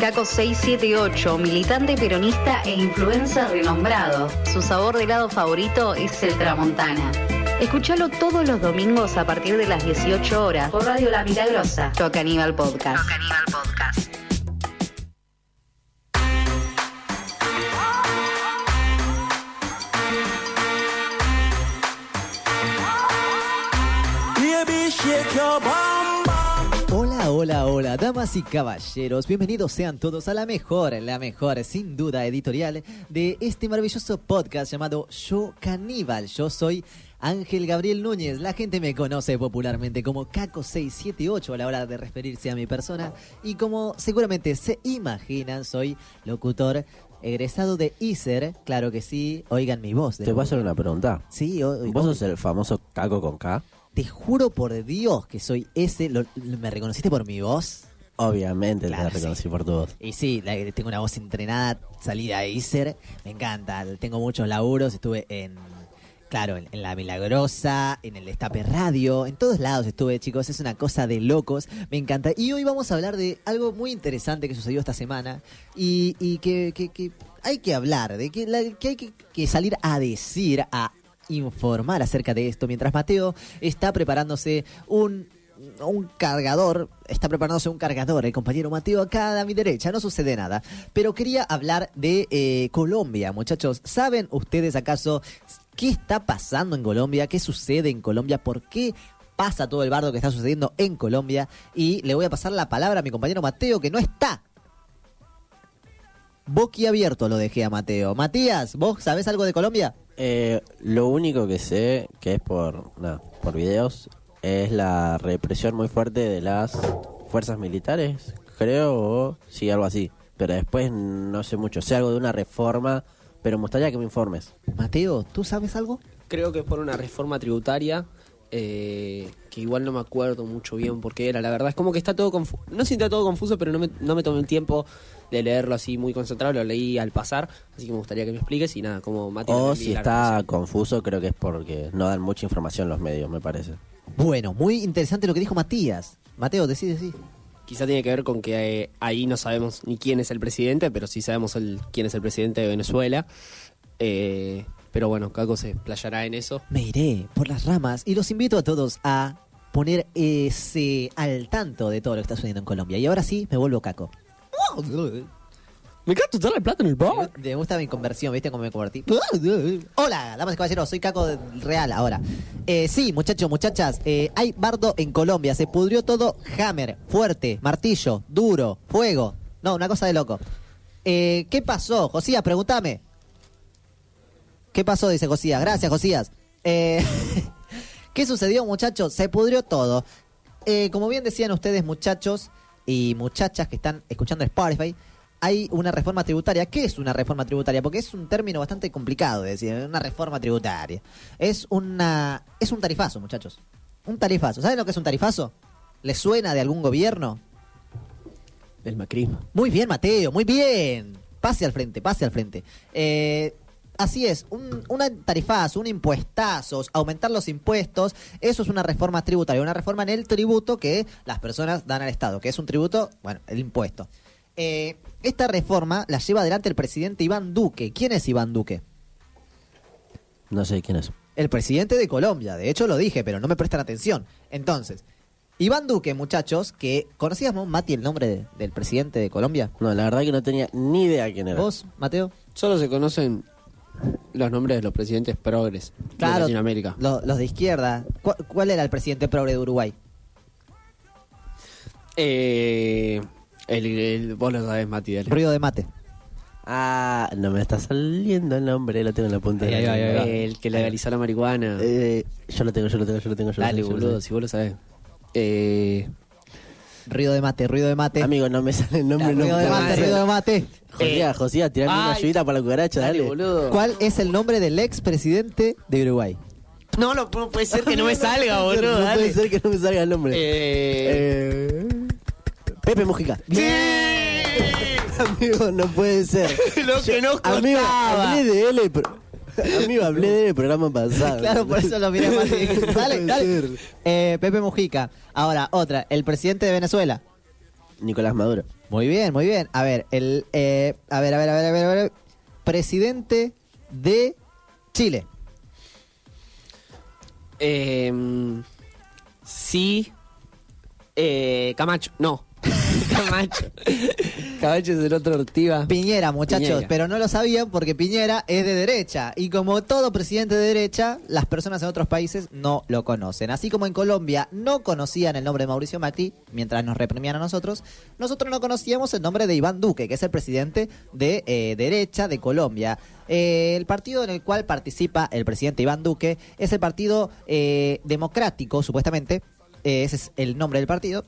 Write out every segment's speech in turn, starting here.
Caco 678, militante peronista e influencer renombrado. Su sabor de helado favorito es el Tramontana. Escúchalo todos los domingos a partir de las 18 horas por Radio La Milagrosa. Toca Aníbal Podcast. Toca Aníbal Podcast. Hola, hola, damas y caballeros, bienvenidos sean todos a la mejor, la mejor, sin duda, editorial de este maravilloso podcast llamado Yo Caníbal. Yo soy Ángel Gabriel Núñez, la gente me conoce popularmente como Caco678 a la hora de referirse a mi persona y como seguramente se imaginan, soy locutor egresado de ISER, claro que sí, oigan mi voz. de Te voy a hacer una pregunta. Sí, o- ¿Vos sos el famoso Caco con K? Te juro por Dios que soy ese, lo- lo- ¿me reconociste por mi voz? Obviamente Claro, te reconocí por tu voz. Y sí, la- tengo una voz entrenada, salida de ISER, me encanta, tengo muchos laburos, estuve en, claro, en, en La Milagrosa, en el Destape Radio, en todos lados estuve, chicos, es una cosa de locos, me encanta. Y hoy vamos a hablar de algo muy interesante que sucedió esta semana y, y que, que- que hay que hablar, de que, la- que hay que, que salir a decir, a informar acerca de esto, mientras Mateo está preparándose un un cargador, está preparándose un cargador, el compañero Mateo acá a mi derecha, no sucede nada. Pero quería hablar de eh, Colombia, muchachos. ¿Saben ustedes acaso qué está pasando en Colombia? ¿Qué sucede en Colombia? ¿Por qué pasa todo el bardo que está sucediendo en Colombia? Y le voy a pasar la palabra a mi compañero Mateo, que no está. Boquiabierto lo dejé a Mateo. Matías, ¿vos sabés algo de Colombia? Eh, lo único que sé, que es por, nada, por videos, es la represión muy fuerte de las fuerzas militares, creo, o sí, algo así. Pero después no sé mucho. Sé algo de una reforma, pero me gustaría que me informes. Mateo, ¿tú sabes algo? Creo que por una reforma tributaria, eh, que igual no me acuerdo mucho bien por qué era. La verdad es como que está todo confuso. No siento todo confuso, pero no me, no me tomé el tiempo de leerlo así muy concentrado. Lo leí al pasar, así que me gustaría que me expliques. Y nada, como Mati... O si está confuso, creo que es porque no dan mucha información los medios, me parece. Bueno, muy interesante lo que dijo Matías. Mateo, decí, decí. Quizá tiene que ver con que eh, ahí no sabemos ni quién es el presidente, pero sí sabemos el, quién es el presidente de Venezuela. Eh, pero bueno, Caco se playará en eso. Me iré por las ramas y los invito a todos a poner ese al tanto de todo lo que está sucediendo en Colombia. Y ahora sí, me vuelvo caco. Me encanta usar el plato en el bar. Me gusta mi conversión, ¿viste cómo me convertí? Hola, damas y caballeros, soy Caco Real ahora. Eh, sí, muchachos, muchachas, eh, hay bardo en Colombia, se pudrió todo hammer, fuerte, martillo, duro, fuego. No, una cosa de loco. Eh, ¿Qué pasó, Josías? Pregúntame. ¿Qué pasó? Dice Josías. Gracias, Josías. Eh, ¿Qué sucedió, muchachos? Se pudrió todo. Eh, como bien decían ustedes, muchachos y muchachas que están escuchando Spotify, hay una reforma tributaria. ¿Qué es una reforma tributaria? Porque es un término bastante complicado de decir, una reforma tributaria. Es una es un tarifazo, muchachos. Un tarifazo. ¿Saben lo que es un tarifazo? ¿Les suena de algún gobierno? El macrismo. Muy bien, Mateo, muy bien. Pase al frente, pase al frente. Eh, así es, un, una tarifazo, un impuestazo, aumentar los impuestos, eso es una reforma tributaria, una reforma en el tributo que las personas dan al Estado, que es un tributo, bueno, el impuesto. Eh, esta reforma la lleva adelante el presidente Iván Duque. ¿Quién es Iván Duque? No sé quién es. El presidente de Colombia, de hecho lo dije, pero no me prestan atención. Entonces, Iván Duque, muchachos, que conocíamos, Mati, el nombre de- del presidente de Colombia. No, la verdad que no tenía ni idea quién era. ¿Vos, Mateo? Solo se conocen los nombres de los presidentes progres de Claro, Latinoamérica. lo- los de izquierda. ¿Cuál, cuál era el presidente progre de Uruguay? Eh, el, el- vos lo sabés, Mati. dale. Ruido de mate. Ah, no me está saliendo el nombre, lo tengo en la punta de la Ahí ahí. El que legalizó la marihuana. Eh, yo lo tengo, yo lo tengo, yo lo tengo. Yo Dale, lo tengo, yo lo boludo, tengo. si vos lo sabés. Eh, Ruido de mate, ruido de mate. Amigo, no me sale el nombre. ruido no de puedo mate, ruido de mate. Josía, Josía, tirame una Ay. ayudita para la cucaracha, dale, dale. boludo. ¿Cuál es el nombre del expresidente de Uruguay? No, no, no puede ser que no me salga, No puede boludo. No dale. puede ser que no me salga el nombre. Eh, Eh, Pepe Mujica. ¡Sí! Amigo, no puede ser. Lo que nos Amigo, costaba. hablé de él. pro- Amigo, hablé de él el programa pasado. Claro, por eso lo miré más. Dale, dale. Eh, Pepe Mujica. Ahora, otra. El presidente de Venezuela. Nicolás Maduro. Muy bien, muy bien. A ver, el, eh, a ver, a ver, a ver, a ver, a ver. Presidente de Chile. Eh, sí. Eh, Camacho, no. Camacho. Camacho es el otro Ortiva. Piñera, muchachos, Piñera. pero no lo sabían porque Piñera es de derecha. Y como todo presidente de derecha, las personas en otros países no lo conocen. Así como en Colombia no conocían el nombre de Mauricio Macri, mientras nos reprimían a nosotros, nosotros no conocíamos el nombre de Iván Duque, que es el presidente de eh, derecha de Colombia. Eh, el partido en el cual participa el presidente Iván Duque es el Partido eh, Democrático, supuestamente. Ese es el nombre del partido.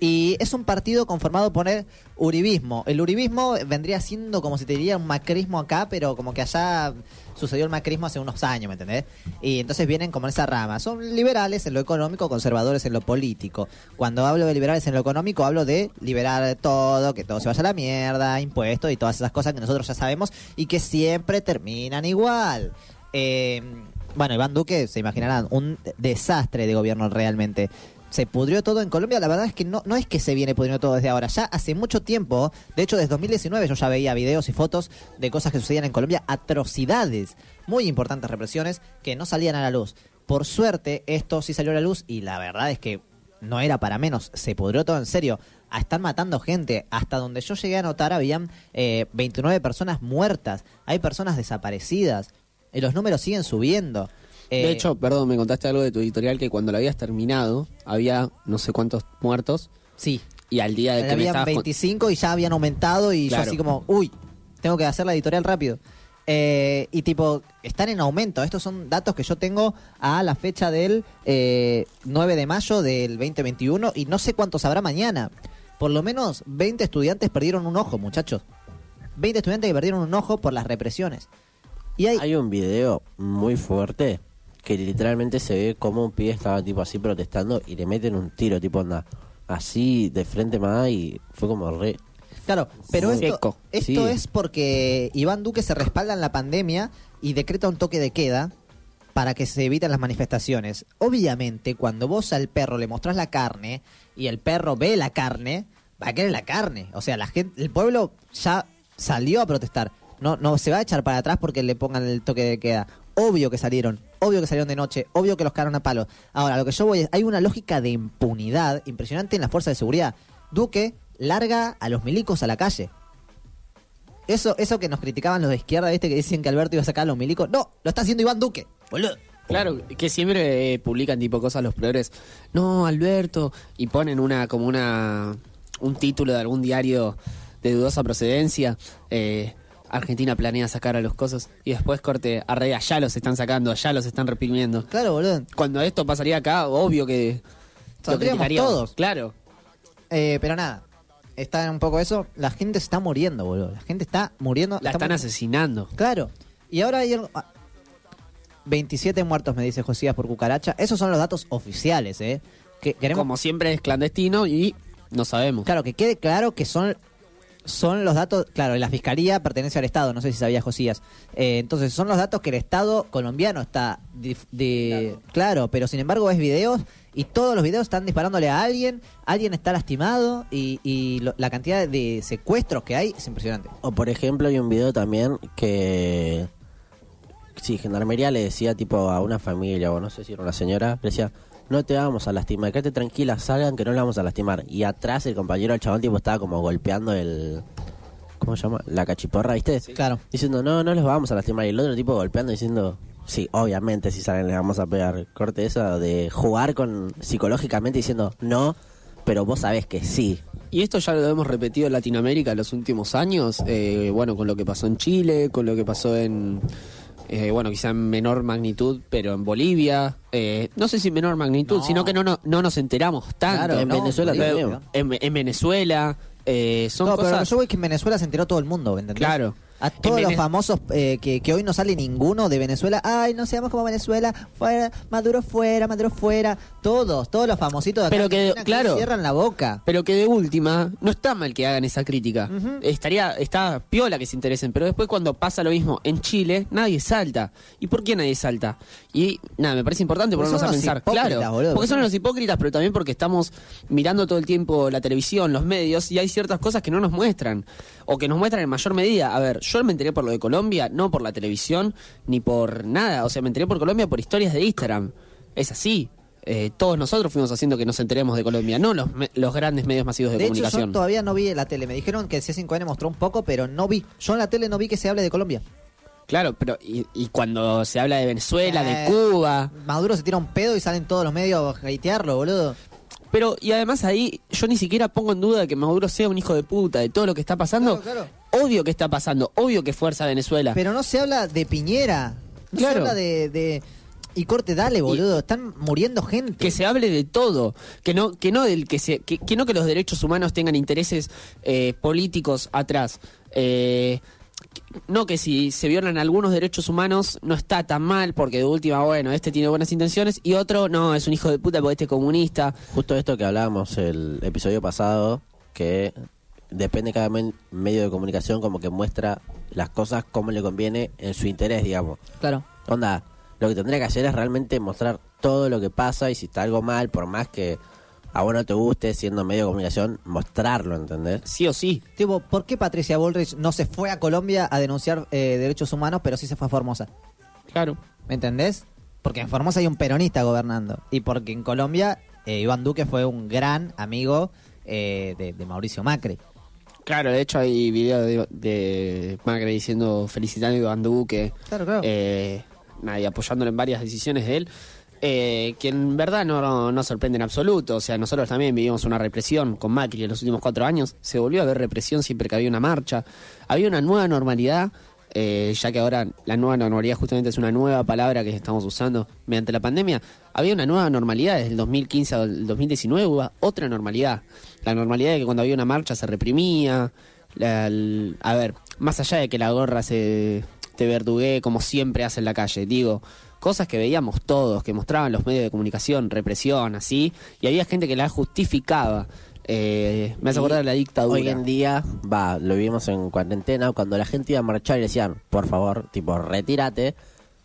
Y es un partido conformado por el uribismo. El uribismo vendría siendo como si te diría un macrismo acá, pero como que allá sucedió el macrismo hace unos años, ¿me entendés? Y entonces vienen como en esa rama. Son liberales en lo económico, conservadores en lo político. Cuando hablo de liberales en lo económico, hablo de liberar todo, que todo se vaya a la mierda, impuestos y todas esas cosas que nosotros ya sabemos y que siempre terminan igual. Eh, bueno, Iván Duque, se imaginarán, un desastre de gobierno realmente. Se pudrió todo en Colombia, la verdad es que no, no es que se viene pudriendo todo desde ahora, ya hace mucho tiempo, de hecho desde 2019 yo ya veía videos y fotos de cosas que sucedían en Colombia, atrocidades, muy importantes represiones que no salían a la luz. Por suerte esto sí salió a la luz y la verdad es que no era para menos, se pudrió todo en serio. Ah, Están matando gente. Hasta donde yo llegué a notar habían eh, 29 personas muertas. Hay personas desaparecidas. Y los números siguen subiendo. Eh, De hecho, perdón, me contaste algo de tu editorial que cuando lo habías terminado había no sé cuántos muertos sí. y al día de que me Habían estabas con- 25 y ya habían aumentado y Claro. yo así como, uy, tengo que hacer la editorial rápido. Eh, y tipo, están en aumento. Estos son datos que yo tengo a la fecha del eh, 9 de mayo del 2021 y no sé cuántos habrá mañana. Por lo menos 20 estudiantes perdieron un ojo, muchachos. 20 estudiantes que perdieron un ojo por las represiones. Y hay, Hay un video muy fuerte que literalmente se ve como un pibe estaba tipo así protestando y le meten un tiro, tipo anda así de frente más y fue como re... Claro, pero esto, esto Sí. es porque Iván Duque se respalda en la pandemia y decreta un toque de queda para que se eviten las manifestaciones. Obviamente, cuando vos al perro le mostrás la carne y el perro ve la carne, va a querer la carne. O sea, la gente, el pueblo ya salió a protestar. No, no se va a echar para atrás porque le pongan el toque de queda. Obvio que salieron, obvio que salieron de noche, obvio que los cagaron a palos. Ahora, lo que yo voy es, hay una lógica de impunidad impresionante en la fuerza de seguridad. Duque larga a los milicos a la calle. Eso, eso que nos criticaban los de izquierda, ¿viste? Que dicen que Alberto iba a sacar a los milicos. No, lo está haciendo Iván Duque, boludo. Claro, que siempre eh, publican tipo cosas los progres. No, Alberto. Y ponen una, como una, un título de algún diario de dudosa procedencia. eh, Argentina planea sacar a los cosas. Y después corte, arre, allá los están sacando, allá los están reprimiendo. Claro, boludo. Cuando esto pasaría acá, obvio que lo criticaríamos. todos. Claro. Eh, pero nada, está un poco eso. La gente se está muriendo, boludo. La gente está muriendo. La está están asesinando. Claro. Y ahora hay algo- ah, 27 muertos, me dice Josías, por cucaracha. Esos son los datos oficiales, ¿eh? Que queremos Como siempre es clandestino y no sabemos. Claro, que quede claro que son son los datos, claro, la fiscalía pertenece al Estado, no sé si sabía Josías. Eh, entonces, son los datos que el Estado colombiano está dif- de, claro. pero sin embargo es videos y todos los videos están disparándole a alguien, alguien está lastimado y, y lo- la cantidad de secuestros que hay es impresionante. O por ejemplo hay un video también que... Sí, Gendarmería le decía tipo a una familia o no sé si era una señora, le decía, no te vamos a lastimar, quédate tranquila, salgan que no le vamos a lastimar. Y atrás el compañero del chabón tipo estaba como golpeando el... ¿Cómo se llama? La cachiporra, ¿viste? Claro. Diciendo, no, no les vamos a lastimar. Y el otro tipo golpeando diciendo, sí, obviamente si salen les vamos a pegar. Corte esa de jugar con psicológicamente diciendo, no, pero vos sabés que sí. Y esto ya lo hemos repetido en Latinoamérica en los últimos años, eh, bueno, con lo que pasó en Chile, con lo que pasó en, eh, bueno, quizá en menor magnitud, pero en Bolivia, eh, no sé si en menor magnitud, No. sino que no, no, no nos enteramos tanto. Claro, en no, Venezuela. En, en Venezuela, eh, son no, pero cosas... yo voy que en Venezuela se enteró todo el mundo, ¿entendés? Claro. A todos los famosos eh, que, que hoy no sale ninguno de Venezuela. Ay, no seamos como Venezuela. Fuera, Maduro fuera, Maduro fuera. Todos, todos los famositos de Pero que, claro. cierran la boca. Pero que de última, no está mal que hagan esa crítica. Estaría, está piola que se interesen, pero después cuando pasa lo mismo en Chile, nadie salta. ¿Y por qué nadie salta? Y nada, me parece importante ponernos a pensar. Claro, boludo. porque son los hipócritas, pero también porque estamos mirando todo el tiempo la televisión, los medios, y hay ciertas cosas que no nos muestran. O que nos muestran en mayor medida. A ver, yo me enteré por lo de Colombia, no por la televisión, ni por nada. O sea, me enteré por Colombia por historias de Instagram. Es así. Eh, todos nosotros fuimos haciendo que nos enteremos de Colombia, no los, me- los grandes medios masivos de, De hecho, yo comunicación. todavía no vi la tele. Me dijeron que el C5N mostró un poco, pero no vi. Yo en la tele no vi que se hable de Colombia. Claro, pero y, y cuando se habla de Venezuela, Eh, de Cuba, Maduro se tira un pedo y salen todos los medios a hatearlo, boludo. Pero y además ahí yo ni siquiera pongo en duda de que Maduro sea un hijo de puta, de todo lo que está pasando. Claro, Obvio que está pasando, obvio que fuerza Venezuela. Pero no se habla de Piñera. No Claro. se habla de, de- Y corte, dale, boludo. Están muriendo gente. que se hable de todo, que no que no del que se que, que no que los derechos humanos tengan intereses eh, políticos atrás. Eh, no que si se violan algunos derechos humanos no está tan mal porque de última bueno este tiene buenas intenciones y otro no es un hijo de puta porque este es comunista Justo esto que hablábamos el episodio pasado, que depende cada medio de comunicación como que muestra las cosas como le conviene en su interés, digamos. Claro. Onda, lo que tendría que hacer es realmente mostrar todo lo que pasa y si está algo mal, por más que a vos no te guste siendo medio de comunicación, mostrarlo, ¿entendés? sí o sí Tipo, ¿por qué Patricia Bullrich no se fue a Colombia a denunciar eh, derechos humanos, pero sí se fue a Formosa? claro ¿Me entendés? Porque en Formosa hay un peronista gobernando. Y porque en Colombia eh, Iván Duque fue un gran amigo eh, de, de Mauricio Macri. claro de hecho hay videos de, de Macri diciendo felicitando a Iván Duque Claro, claro. eh, nada, y apoyándolo en varias decisiones de él, eh, que en verdad no, no, no sorprende en absoluto. O sea, nosotros también vivimos una represión con Macri en los últimos cuatro años. Se volvió a ver represión siempre que había una marcha. Había una nueva normalidad, eh, ya que ahora la nueva normalidad justamente es una nueva palabra que estamos usando mediante la pandemia. Había una nueva normalidad desde el 2015 al 2019, hubo otra normalidad. La normalidad de que cuando había una marcha se reprimía. La- a ver, más allá de que la gorra se te verduguee como siempre hace en la calle, digo, cosas que veíamos todos, que mostraban los medios de comunicación, represión, así, y había gente que la justificaba. Eh, me hace Y acordar de la dictadura. Hoy en día, va, lo vimos en cuarentena, cuando la gente iba a marchar y decían, por favor, tipo, retírate,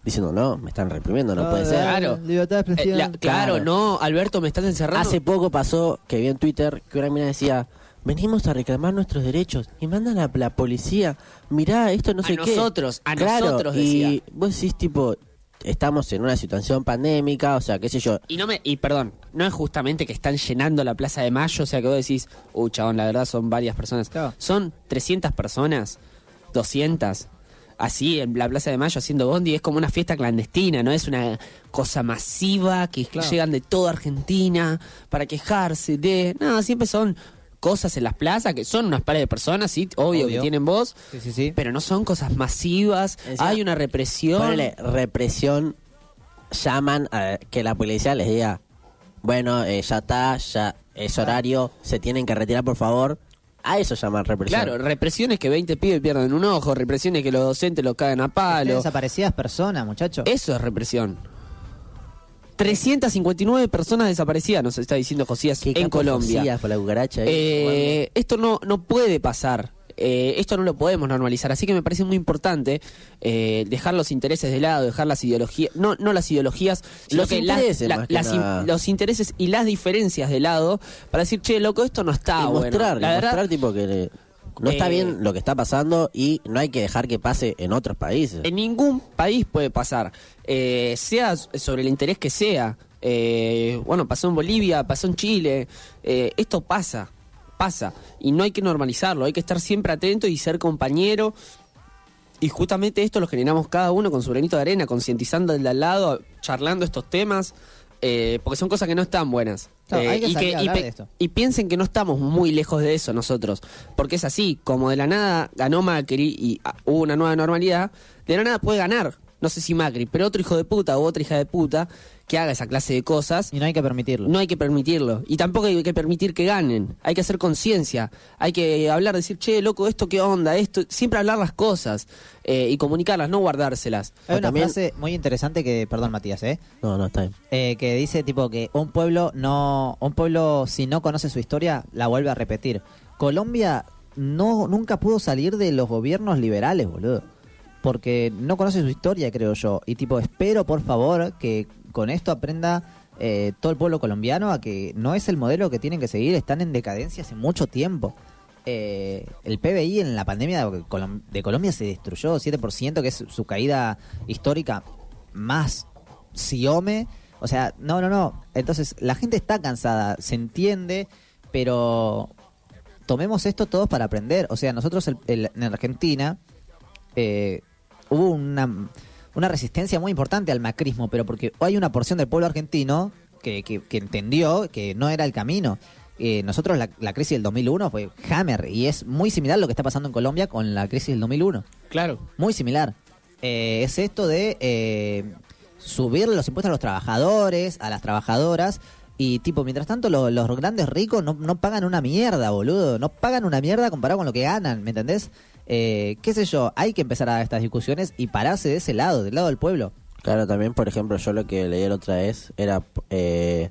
diciendo, no, me están reprimiendo, no puede ser. Claro. Libertad de Eh, expresión. la- claro, Claro. no, Alberto, me estás encerrando. Hace poco pasó que vi en Twitter que una mina decía, venimos a reclamar nuestros derechos y mandan a la policía, mirá, esto no A sé qué. nosotros, a Claro, nosotros, Y decía. vos decís, tipo, estamos en una situación pandémica, o sea, qué sé yo. Y no me, y perdón, no es justamente que están llenando la Plaza de Mayo, o sea que vos decís, uy, chabón, la verdad son varias personas. Claro. Son 300 personas, 200, así en la Plaza de Mayo haciendo bondi, es como una fiesta clandestina, no es una cosa masiva que Claro. llegan de toda Argentina para quejarse de... No, siempre son cosas en las plazas que son unas pares de personas, sí, obvio, Obvio. que tienen voz, Sí, sí, sí. pero no son cosas masivas, Encima, hay una represión. Represión, llaman a que la policía les diga, bueno, eh, ya está, ya es horario, se tienen que retirar, por favor. A eso llaman represión. Claro, represiones que 20 pibes pierden un ojo, represiones que los docentes los caen a palo. desaparecidas personas, muchachos. Eso es represión. 359 personas desaparecidas, nos está diciendo Josías Qué en Colombia. Por la cucaracha ahí, Eh, esto no, no puede pasar. Eh, esto no lo podemos normalizar, así que me parece muy importante eh, dejar los intereses de lado, dejar las ideologías, no, no las ideologías, Los que intereses, la- las in- los intereses y las diferencias de lado para decir, che, loco, esto no está y bueno. mostrar, La y verdad, mostrar tipo que le- no está Eh, bien lo que está pasando y no hay que dejar que pase en otros países. En ningún país puede pasar, eh, sea sobre el interés que sea. Eh, bueno, pasó en Bolivia, pasó en Chile. eh, esto pasa, pasa. Y no hay que normalizarlo, hay que estar siempre atento y ser compañero. Y justamente esto lo generamos cada uno con su granito de arena, concientizando al de al lado, charlando estos temas. Eh, porque son cosas que no están buenas. Claro, Eh, hay que y, salir a y hablar pe- de esto. y piensen que no estamos muy lejos de eso nosotros, porque es así, como de la nada ganó Macri y ah, hubo una nueva normalidad, de la nada puede ganar, no sé si Macri, pero otro hijo de puta o otra hija de puta que haga esa clase de cosas, Y no hay que permitirlo. no hay que permitirlo. Y tampoco hay que permitir que ganen. Hay que hacer conciencia. Hay que hablar, decir, che, loco, esto qué onda, esto. Siempre hablar las cosas eh, y comunicarlas, no guardárselas. Hay una También- frase muy interesante que, perdón Matías, ¿eh? No, no, está bien. Eh, que dice tipo que un pueblo no, un pueblo si no conoce su historia la vuelve a repetir. Colombia no nunca pudo salir de los gobiernos liberales, boludo, porque no conoce su historia, creo yo. Y tipo espero por favor que con esto aprenda eh, todo el pueblo colombiano a que no es el modelo que tienen que seguir, están en decadencia hace mucho tiempo. Eh, el PBI en la pandemia de, Colom- de Colombia se destruyó 7%, que es su caída histórica más Siome. O sea, no, no, no. Entonces, la gente está cansada, se entiende, pero tomemos esto todos para aprender. O sea, nosotros en Argentina eh, hubo una, una resistencia muy importante al macrismo, pero porque hay una porción del pueblo argentino que, que- que entendió que no era el camino. Eh, nosotros la, la crisis del 2001 fue Hammer y es muy similar lo que está pasando en Colombia con la crisis del 2001 Claro. muy similar. Eh, es esto de eh, subir los impuestos a los trabajadores, a las trabajadoras. Y tipo, mientras tanto, lo- los grandes ricos no, no pagan una mierda, boludo. No pagan una mierda comparado con lo que ganan, ¿me entendés? Eh, ¿Qué sé yo? Hay que empezar a dar estas discusiones y pararse de ese lado, del lado del pueblo. Claro, también, por ejemplo, yo lo que leí la otra vez era, eh,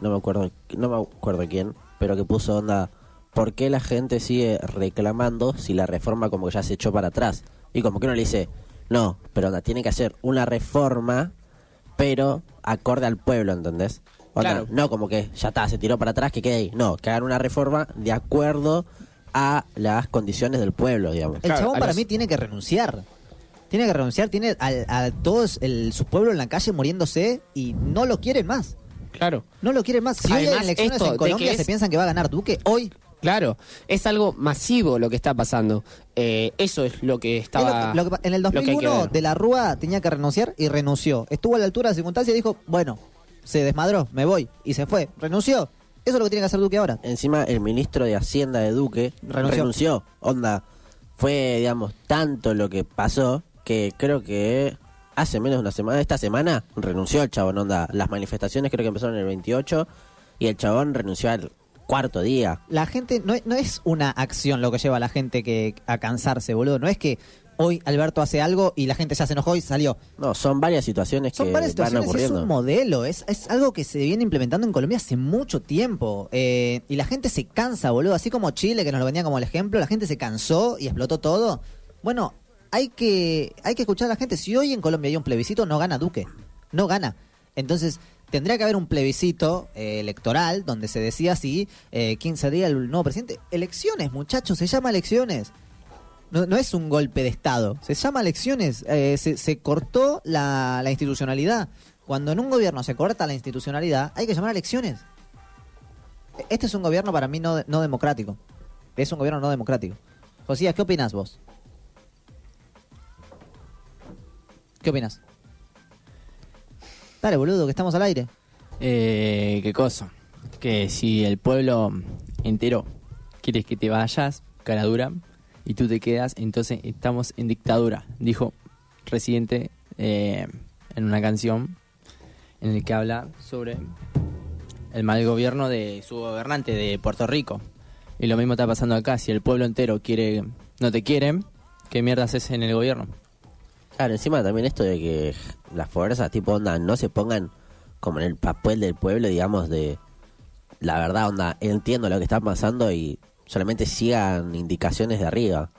no me acuerdo, no me acuerdo quién, pero que puso onda, ¿por qué la gente sigue reclamando si la reforma como que ya se echó para atrás? Y como que uno le dice, no, pero onda, tiene que hacer una reforma, pero acorde al pueblo, ¿entendés? Onda, Claro. No como que ya está, se tiró para atrás, que quede ahí. No, que hagan una reforma de acuerdo a las condiciones del pueblo, digamos. El Claro, chabón a para los- mí tiene que renunciar. Tiene que renunciar, tiene al- a, todos el, su pueblo en la calle muriéndose y no lo quieren más. Claro. No lo quieren más. Si hoy hay Además, elecciones esto en Colombia se piensan que va a ganar Duque, hoy Claro, es algo masivo lo que está pasando. Eh, eso es lo que Es estaba. lo que- lo que en el lo que hay que 2001 ver. de la Rúa tenía que renunciar y renunció. Estuvo a la altura de las circunstancias y dijo, bueno, se desmadró, me voy. Y se fue, renunció. Eso es lo que tiene que hacer Duque ahora. Encima el ministro de Hacienda de Duque Renunció. renunció. Onda, fue, digamos, tanto lo que pasó que creo que hace menos de una semana, esta semana, renunció el chabón. Onda, las manifestaciones creo que empezaron el 28 y el chabón renunció al cuarto día. La gente, no, es- no es una acción lo que lleva a la gente que a cansarse, boludo. No es que hoy Alberto hace algo y la gente ya se enojó y salió. No, son varias situaciones Son que varias van situaciones, es ocurriendo. un modelo, es, es algo que se viene implementando en Colombia hace mucho tiempo. eh, y la gente se cansa, boludo. Así como Chile, que nos lo venía como el ejemplo, la gente se cansó y explotó todo. Bueno, hay que, hay que escuchar a la gente. Si hoy en Colombia hay un plebiscito, no gana Duque. No gana. Entonces, tendría que haber un plebiscito eh, electoral donde se decía si eh, quién sería el nuevo presidente. Elecciones, muchachos, se llama elecciones. No, no es un golpe de Estado, se llama elecciones. Eh, se, cortó la, la institucionalidad. Cuando en un gobierno se corta la institucionalidad, hay que llamar a elecciones. Este es un gobierno para mí no, no democrático. Es un gobierno no democrático. Josías, ¿qué opinas vos? ¿Qué opinas? Dale, boludo, que estamos al aire. Eh, ¿Qué cosa? Que si el pueblo entero quiere que te vayas, cara dura, y tú te quedas, entonces estamos en dictadura, dijo Residente eh, en una canción en el que habla sobre el mal gobierno de su gobernante de Puerto Rico. Y lo mismo está pasando acá, si el pueblo entero quiere no te quiere, ¿qué mierda haces en el gobierno? Claro, encima también esto de que las fuerzas tipo onda no se pongan como en el papel del pueblo, digamos, de la verdad, onda, entiendo lo que está pasando y solamente sigan indicaciones de arriba.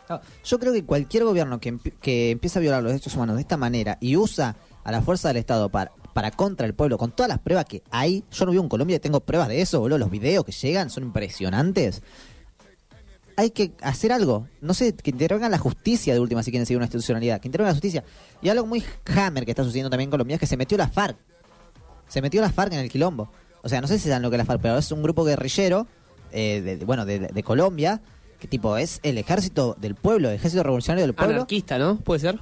Yo creo que cualquier gobierno que, que empieza a violar los derechos humanos de esta manera y usa a la fuerza del Estado para, para contra el pueblo, con todas las pruebas que hay, yo no vivo en Colombia y tengo pruebas de eso, boludo, los videos que llegan son impresionantes. Hay que hacer algo, no sé, que intervengan la justicia de última si quieren seguir una institucionalidad, que intervenga la justicia. Y algo muy hammer que está sucediendo también en Colombia es que se metió la FARC. Se metió la FARC en el quilombo. O sea, no sé si saben lo que es la FARC, pero es un grupo guerrillero, eh, de, bueno, de, de Colombia, que tipo es el ejército del pueblo, el ejército revolucionario del pueblo. Anarquista, ¿no? ¿Puede ser?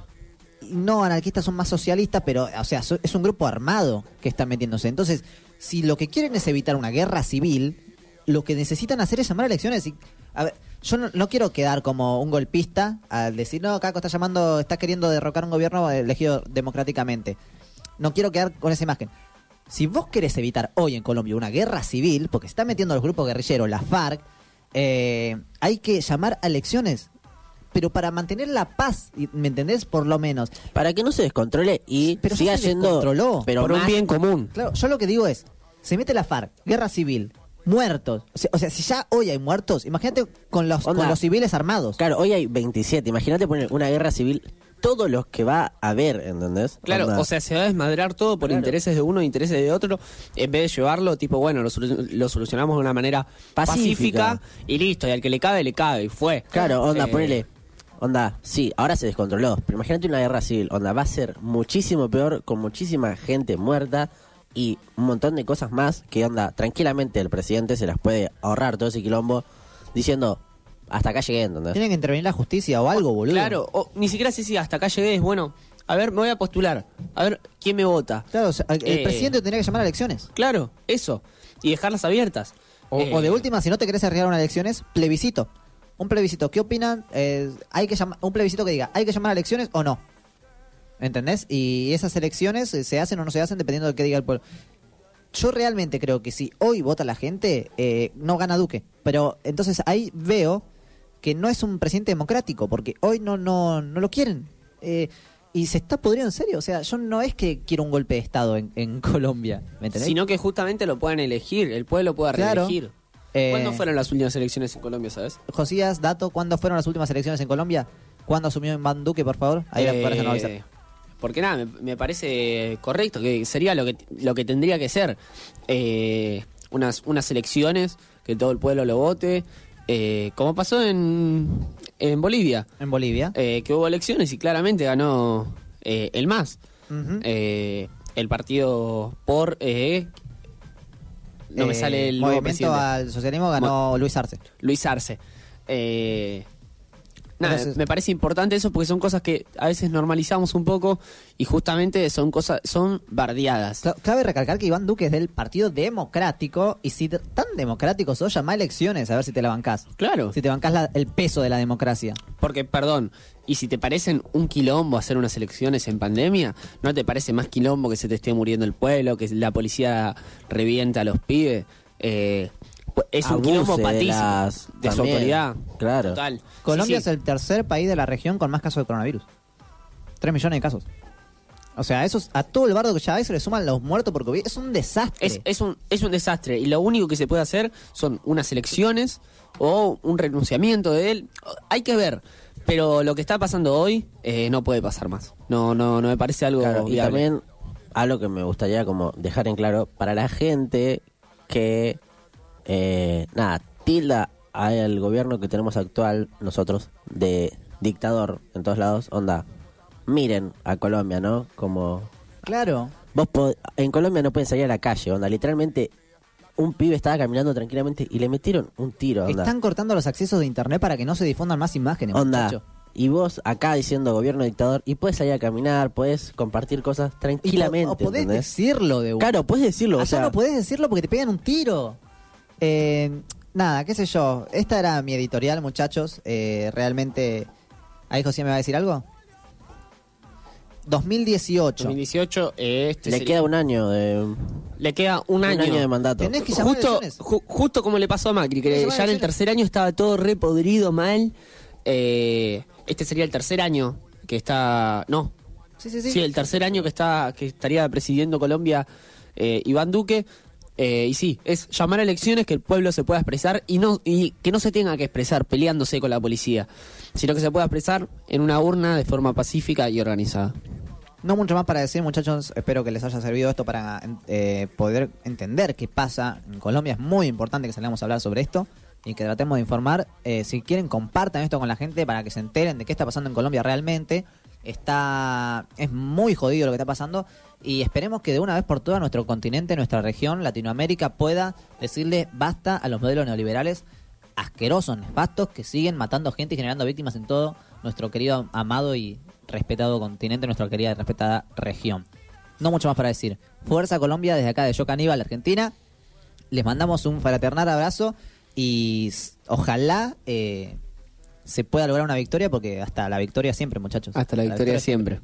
No, anarquistas son más socialistas, pero, o sea, so- es un grupo armado que está metiéndose. Entonces, si lo que quieren es evitar una guerra civil, lo que necesitan hacer es llamar a elecciones. Y, a ver, yo no, no quiero quedar como un golpista al decir, no, Caco está llamando, está queriendo derrocar un gobierno elegido democráticamente. No quiero quedar con esa imagen. Si vos querés evitar hoy en Colombia una guerra civil, porque se está metiendo los grupos guerrilleros, la FARC, eh, hay que llamar a elecciones. Pero para mantener la paz, ¿me entendés? Por lo menos. Para que no se descontrole y Pero siga se yendo. Pero por un bien común. Claro, yo lo que digo es, se mete la FARC, guerra civil, muertos. O sea, o sea, si ya hoy hay muertos, imagínate con los, Onda. con los civiles armados. Claro, hoy hay 27. Imagínate poner una guerra civil, todos los que va a haber, ¿entendés? Claro, Onda. o sea, se va a desmadrar todo por Claro. intereses de uno, intereses de otro, en vez de llevarlo, tipo, bueno, lo, solu- lo solucionamos de una manera Pacífica. pacífica. y listo, y al que le cabe, le cabe, y fue. Claro, onda, Eh, ponele. Onda, sí, ahora se descontroló. Pero imagínate una guerra civil. Onda, va a ser muchísimo peor, con muchísima gente muerta y un montón de cosas más que, onda, tranquilamente el presidente se las puede ahorrar todo ese quilombo diciendo, hasta acá llegué, ¿entendés? Tiene que intervenir la justicia o algo, boludo. Claro, o ni siquiera sé si hasta acá llegué, es bueno, a ver, me voy a postular, a ver quién me vota. Claro, o sea, el Eh, presidente tendría que llamar a elecciones. Claro, eso, y dejarlas abiertas. O, Eh, o de última, si no te querés arriesgar una elecciones, plebiscito. Un plebiscito, ¿qué opinan? Eh, hay que llamar, un plebiscito que diga, ¿hay que llamar a elecciones o no? ¿Entendés? Y esas elecciones eh, se hacen o no se hacen dependiendo de qué diga el pueblo. Yo realmente creo que si hoy vota la gente, eh, no gana Duque. Pero entonces ahí veo que no es un presidente democrático, porque hoy no, no, no lo quieren. Eh, y se está podriendo en serio. O sea, yo no es que quiero un golpe de Estado en, en Colombia. ¿Me entendés? Sino que justamente lo puedan elegir, el pueblo pueda Claro. reelegir. Eh, ¿Cuándo fueron las últimas elecciones en Colombia, sabes? Josías, dato, ¿cuándo fueron las últimas elecciones en Colombia? ¿Cuándo asumió Iván Duque, por favor? Ahí Eh, no avisar. porque nada, me, me parece correcto, que sería lo que, lo que tendría que ser. Eh, unas, unas elecciones, que todo el pueblo lo vote, eh, como pasó en, en Bolivia, En Bolivia. eh, que hubo elecciones y claramente ganó eh, el MAS, Ujú. eh, el partido por... eh, no me Eh, sale el nuevo Movimiento presidente. al socialismo ganó Luis Arce. Luis Arce. Eh, nada, Entonces- me parece importante eso porque son cosas que a veces normalizamos un poco y justamente son cosas, son bardeadas. Cabe recalcar que Iván Duque es del Partido Democrático y si tan democrático sos, llama a elecciones a ver si te la bancás. Claro, Si te bancás la- el peso de la democracia. porque, perdón, y si te parecen un quilombo hacer unas elecciones en pandemia, ¿no te parece más quilombo que se te esté muriendo el pueblo, que la policía revienta a los pibes? Eh, es un quilombo de patísimo las- de, su también, autoridad. claro. Total. Colombia Sí, sí. es el tercer país de la región con más casos de coronavirus. 3 millones de casos. O sea, eso es- a todo el bardo que ya hay se le suman los muertos por COVID. Es un desastre. Es, es, un, es un desastre y lo único que se puede hacer son unas elecciones o un renunciamiento de él. Hay que ver, pero lo que está pasando hoy eh, no puede pasar más. No, no, no me parece algo Claro, y también algo que me gustaría como dejar en claro para la gente que eh, nada tilda al gobierno que tenemos actual nosotros de dictador en todos lados onda miren a Colombia no como Claro. vos en Colombia no pueden salir a la calle onda literalmente un pibe estaba caminando tranquilamente y le metieron un tiro onda Están cortando los accesos de internet para que no se difundan más imágenes, onda muchacho. y vos acá diciendo gobierno dictador y puedes salir a caminar puedes compartir cosas Y tranquilamente o podés ¿entendés? decirlo de un- Claro, puedes decirlo. o sea, no podés decirlo porque te pegan un tiro. Eh, nada, qué sé yo. Esta era mi editorial, muchachos. Eh, realmente. ¿Ahí José me va a decir algo? 2018. 2018, eh, este le sería- queda un año de. le queda un año. de mandato. Tenés que Justo, ju- justo como le pasó a Macri, que ya en el tercer año estaba todo repodrido mal. Eh, este sería el tercer año que está... No, Sí, sí, sí. Sí, el tercer año que está que estaría presidiendo Colombia eh, Iván Duque. Eh, y sí, es llamar a elecciones que el pueblo se pueda expresar y no y que no se tenga que expresar peleándose con la policía, sino que se pueda expresar en una urna de forma pacífica y organizada. No mucho más para decir, muchachos. Espero que les haya servido esto para eh, poder entender qué pasa en Colombia. Es muy importante que salgamos a hablar sobre esto y que tratemos de informar. Eh, si quieren, compartan esto con la gente para que se enteren de qué está pasando en Colombia realmente. Está es muy jodido lo que está pasando y esperemos que de una vez por todas nuestro continente, nuestra región, Latinoamérica pueda decirle basta a los modelos neoliberales asquerosos, nefastos que siguen matando gente y generando víctimas en todo nuestro querido, amado y respetado continente, nuestra querida y respetada región. No mucho más para decir. Fuerza Colombia desde acá de Yo Caníbal, Argentina. Les mandamos un fraternal abrazo y ojalá eh, se pueda lograr una victoria porque hasta la victoria siempre, muchachos. Hasta la victoria siempre.